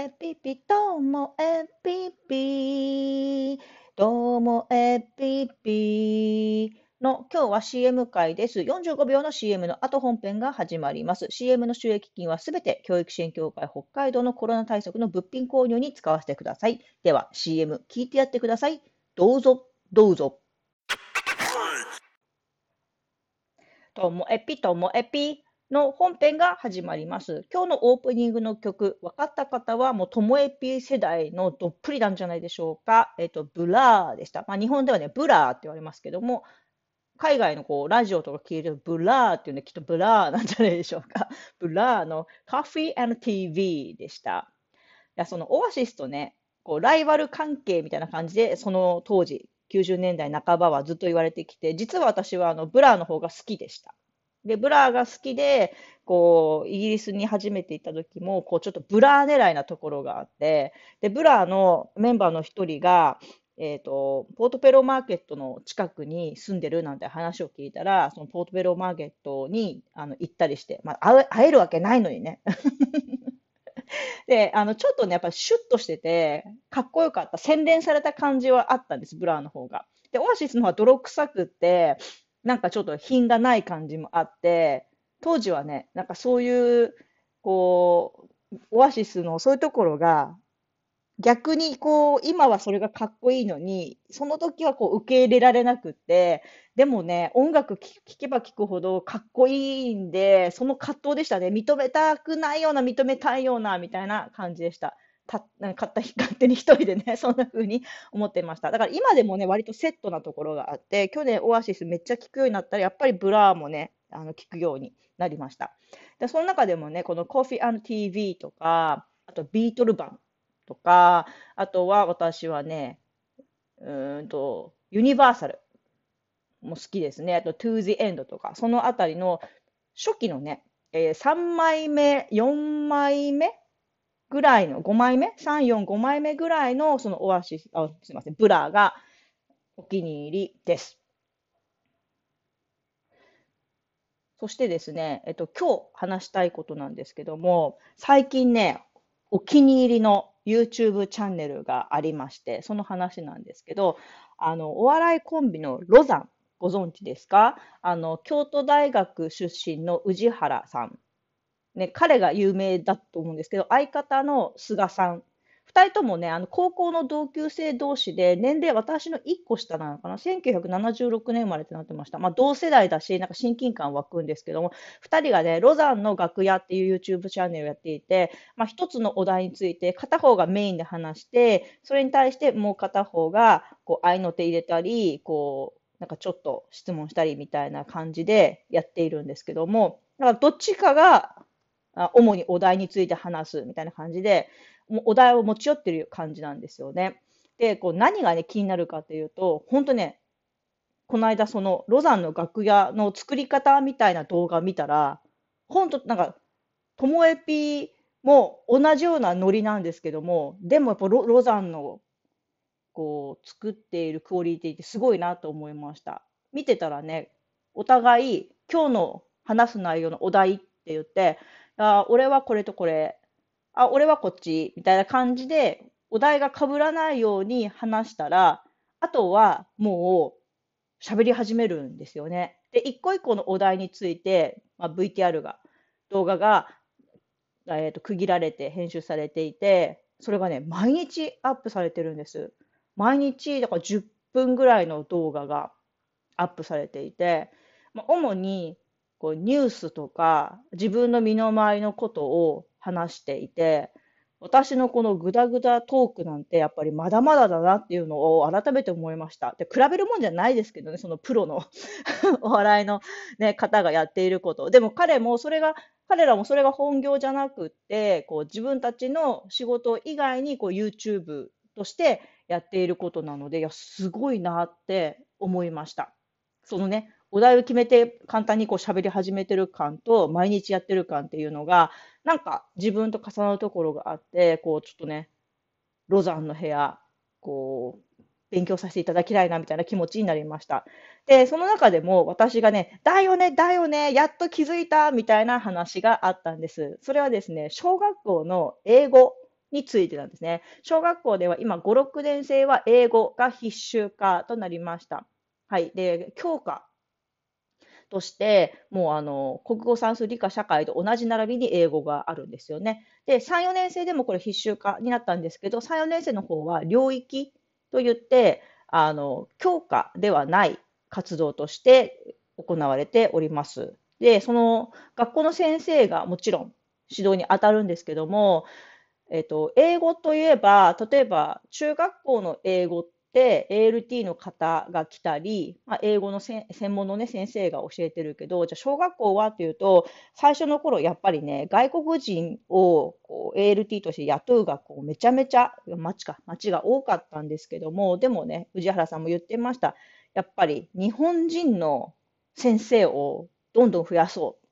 エピピ、どうもエピピ、どうもエピピの今日は CM 回です。45秒の CM の後本編が始まります。CM の収益金はすべて教育支援協会北海道のコロナ対策の物品購入に使わせてください。では CM 聞いてやってください。どうぞ、どうぞ。ともエピともエピ。の本編が始まります。今日のオープニングの曲、分かった方はもうともえぴ世代のどっぷりなんじゃないでしょうか。えっ、と、ブラーでした。まあ、日本ではね、ブラーって言われますけども、海外のこうラジオとか聞いてるブラーっていうのはきっとブラーなんじゃないでしょうか。ブラーの Coffee and TV でした。いや、そのオアシスとね、こうライバル関係みたいな感じで、その当時、90年代半ばはずっと言われてきて、実は私はあのブラーの方が好きでした。で、ブラーが好きで、こう、イギリスに初めて行った時も、こう、ちょっとブラー狙いなところがあって、で、ブラーのメンバーの一人が、えっ、と、ポートベローマーケットの近くに住んでるなんて話を聞いたら、そのポートベローマーケットにあの行ったりして、まあ、会えるわけないのにね。で、あの、ちょっとね、やっぱシュッとしてて、かっこよかった。洗練された感じはあったんです、ブラーの方が。で、オアシスの方は泥臭くって、なんかちょっと品がない感じもあって、当時はね、なんかそういう、こう、オアシスのそういうところが、逆にこう、今はそれがかっこいいのに、その時はこう受け入れられなくって、でもね、音楽聴けば聴くほどかっこいいんで、その葛藤でしたね。認めたくないような、認めたいような、みたいな感じでした。た な買った勝手に一人でね、そんな風に思ってました。だから今でもね、割とセットなところがあって、去年オアシスめっちゃ聞くようになったら、やっぱりブラーもね、あの聞くようになりました。で、その中でもね、この Coffee TV とか、あと Beetlebum とか、あとは私はね、うんと、ユニバーサルも好きですね。あと To the End とか、そのあたりの初期のね、えー、3枚目、4枚目ぐらいの、5枚目 ?3、4、5枚目ぐらいの、そのオアシス、あ、すみません、ブラーがお気に入りです。そしてですね、えっと、今日話したいことなんですけども、最近ね、お気に入りの YouTube チャンネルがありまして、その話なんですけど、あの、お笑いコンビのロザン、ご存知ですか？あの、京都大学出身の宇治原さんね、彼が有名だと思うんですけど、相方の菅さん。2人ともね、あの高校の同級生同士で、年齢、私の1個下なのかな、1976年生まれってなってました。まあ、同世代だし、なんか親近感湧くんですけども、2人がね、ロザンの楽屋っていう YouTube チャンネルをやっていて、まあ、1つのお題について、片方がメインで話して、それに対してもう片方が、こう、合いの手入れたり、こう、なんかちょっと質問したりみたいな感じでやっているんですけども、だからどっちかがあ主にお題について話すみたいな感じで、もうお題を持ち寄ってる感じなんですよね。で、こう何がね、気になるかっていうと、本当ね、この間そのロザンの楽屋の作り方みたいな動画見たら、本当なんか、ともえぴも同じようなノリなんですけども、でもやっぱロロザンのこう作っているクオリティってすごいなと思いました。見てたらね、お互い今日の話す内容のお題って言って、あ、俺はこれとこれ、あ、俺はこっち、みたいな感じで、お題が被らないように話したら、あとはもう喋り始めるんですよね。で、一個一個のお題について、まあ、VTR が、動画が、えーと、区切られて編集されていて、それがね、毎日アップされてるんです。毎日、だから10分ぐらいの動画がアップされていて、まあ、主にこうニュースとか自分の身の回りのことを話していて、私のこのグダグダトークなんてやっぱりまだまだだなっていうのを改めて思いました。で、比べるもんじゃないですけどね、そのプロの お笑いの、ね、方がやっていること。でも彼もそれが、彼らもそれが本業じゃなくって、こう自分たちの仕事以外にこう YouTube としてやっていることなので、いや、すごいなって思いました。そのね、お題を決めて簡単にこう喋り始めてる感と毎日やってる感っていうのがなんか自分と重なるところがあってこうちょっとねロザンの部屋こう勉強させていただきたいなみたいな気持ちになりました。で、その中でも私がね、だよね、だよね、やっと気づいたみたいな話があったんです。それはですね、小学校の英語についてなんですね。小学校では今5、6年生は英語が必修化となりました。はい。で、教科として、もうあの、国語算数理科社会と同じ並びに英語があるんですよね。で、3、4年生でもこれ必修化になったんですけど、3、4年生の方は領域といって、あの、教科ではない活動として行われております。で、その学校の先生がもちろん指導に当たるんですけども、えっと、英語といえば、例えば中学校の英語って ALT の方が来たり、まあ、英語の専門の、ね、先生が教えてるけど、じゃあ小学校はというと、最初の頃やっぱりね、外国人をこう ALT として雇う学校めちゃめちゃ、町か、町が多かったんですけども、でもね、宇治原さんも言ってました。やっぱり日本人の先生をどんどん増やそう。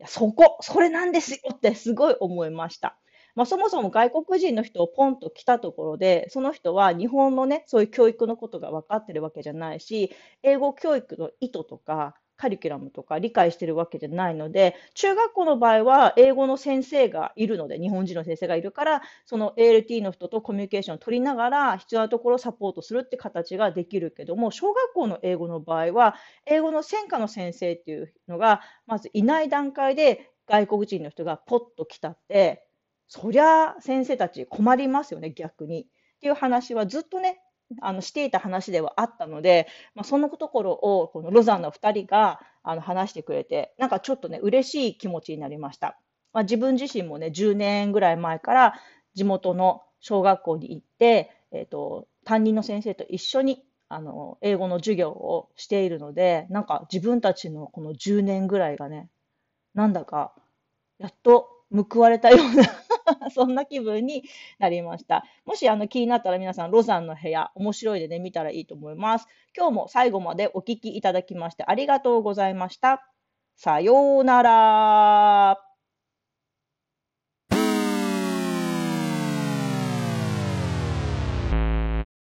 いやそこ、それなんですよってすごい思いました。まあ、そもそも外国人の人をポンと来たところで、その人は日本のね、そういう教育のことが分かってるわけじゃないし、英語教育の意図とか、カリキュラムとか理解してるわけじゃないので、中学校の場合は英語の先生がいるので、日本人の先生がいるから、その ALT の人とコミュニケーションを取りながら、必要なところをサポートするって形ができるけども、小学校の英語の場合は、英語の専科の先生っていうのが、まずいない段階で外国人の人がポッと来たって、そりゃ先生たち困りますよね、逆に。っていう話はずっとね、あのしていた話ではあったので、まあ、そのところをこのロザンの2人があの話してくれて、なんかちょっとね、嬉しい気持ちになりました。まあ、自分自身もね、10年ぐらい前から地元の小学校に行って、えーと、担任の先生と一緒にあの英語の授業をしているので、なんか自分たちのこの10年ぐらいがね、なんだかやっと報われたような そんな気分になりました。もしあの気になったら皆さん、ロザンの部屋、面白いでね、見たらいいと思います。今日も最後までお聴きいただきましてありがとうございました。さようなら。